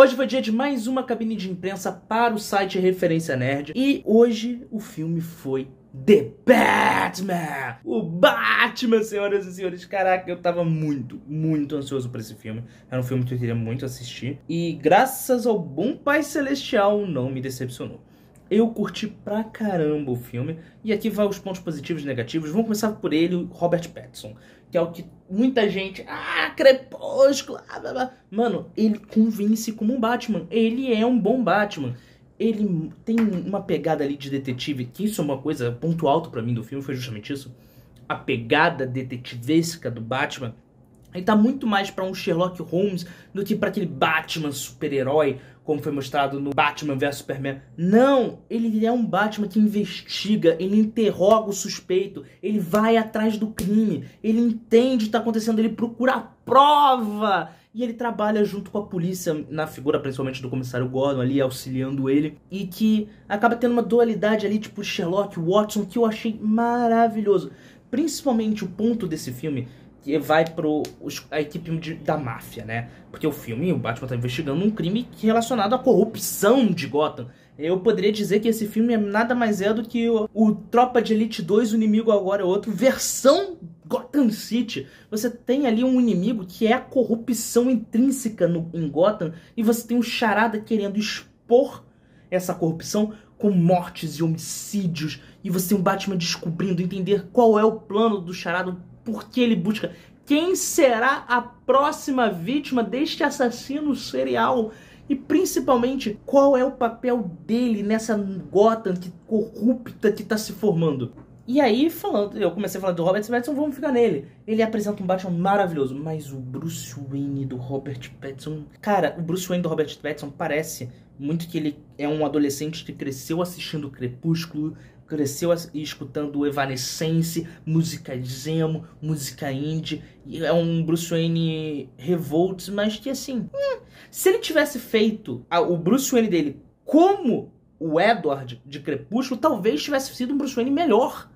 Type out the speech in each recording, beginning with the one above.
Hoje foi dia de mais uma cabine de imprensa para o site Referência Nerd e hoje o filme foi The Batman! O Batman, senhoras e senhores. Caraca, eu tava muito, muito ansioso por esse filme. Era um filme que eu queria muito assistir. E graças ao bom Pai Celestial, não me decepcionou. Eu curti pra caramba o filme. E aqui vai os pontos positivos e negativos. Vamos começar por ele, Robert Pattinson. Que é o que muita gente... Ah, Crepúsculo... Blá, blá. Mano, ele convence como um Batman. Ele é um bom Batman ele tem uma pegada ali de detetive, que isso é uma coisa, ponto alto para mim do filme foi justamente isso. A pegada detetivesca do Batman. Ele tá muito mais para um Sherlock Holmes do que para aquele Batman super-herói, como foi mostrado no Batman vs Superman. Não, ele é um Batman que investiga, ele interroga o suspeito, ele vai atrás do crime, ele entende o que está acontecendo, ele procura prova. E ele trabalha junto com a polícia, na figura principalmente do comissário Gordon ali, auxiliando ele. E que acaba tendo uma dualidade ali, tipo Sherlock, Watson, que eu achei maravilhoso. Principalmente o ponto desse filme que vai pro a equipe de, da máfia, né? Porque o filme, o Batman tá investigando um crime relacionado à corrupção de Gotham. Eu poderia dizer que esse filme é nada mais é do que o, o Tropa de Elite 2, o inimigo agora é outro, versão Gotham City. Você tem ali um inimigo que é a corrupção intrínseca no, em Gotham e você tem um charada querendo expor essa corrupção com mortes e homicídios e você tem um Batman descobrindo, entender qual é o plano do charada, por que ele busca quem será a próxima vítima deste assassino serial e principalmente qual é o papel dele nessa que corrupta que está se formando. E aí, falando, eu comecei falando do Robert Pattinson, vamos ficar nele. Ele apresenta um Batman maravilhoso, mas o Bruce Wayne do Robert Pattinson... Cara, o Bruce Wayne do Robert Pattinson parece muito que ele é um adolescente que cresceu assistindo Crepúsculo, cresceu escutando Evanescence, música emo, música indie, é um Bruce Wayne revolts, mas que assim, hum, se ele tivesse feito a, o Bruce Wayne dele como o Edward de Crepúsculo, talvez tivesse sido um Bruce Wayne melhor.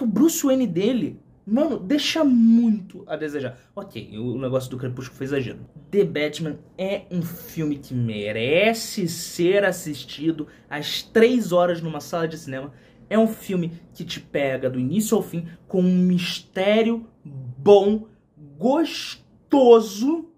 Porque o Bruce Wayne dele, mano, deixa muito a desejar. Ok, o negócio do Crepúsculo foi exagero. The Batman é um filme que merece ser assistido às 3 horas numa sala de cinema. É um filme que te pega do início ao fim com um mistério bom, gostoso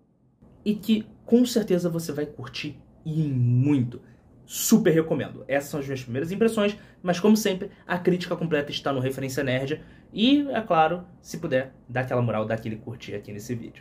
e que com certeza você vai curtir e muito super recomendo. Essas são as minhas primeiras impressões, mas como sempre, a crítica completa está no Referência Nerd. E, é claro, se puder, dá aquela moral, dá aquele curtir aqui nesse vídeo.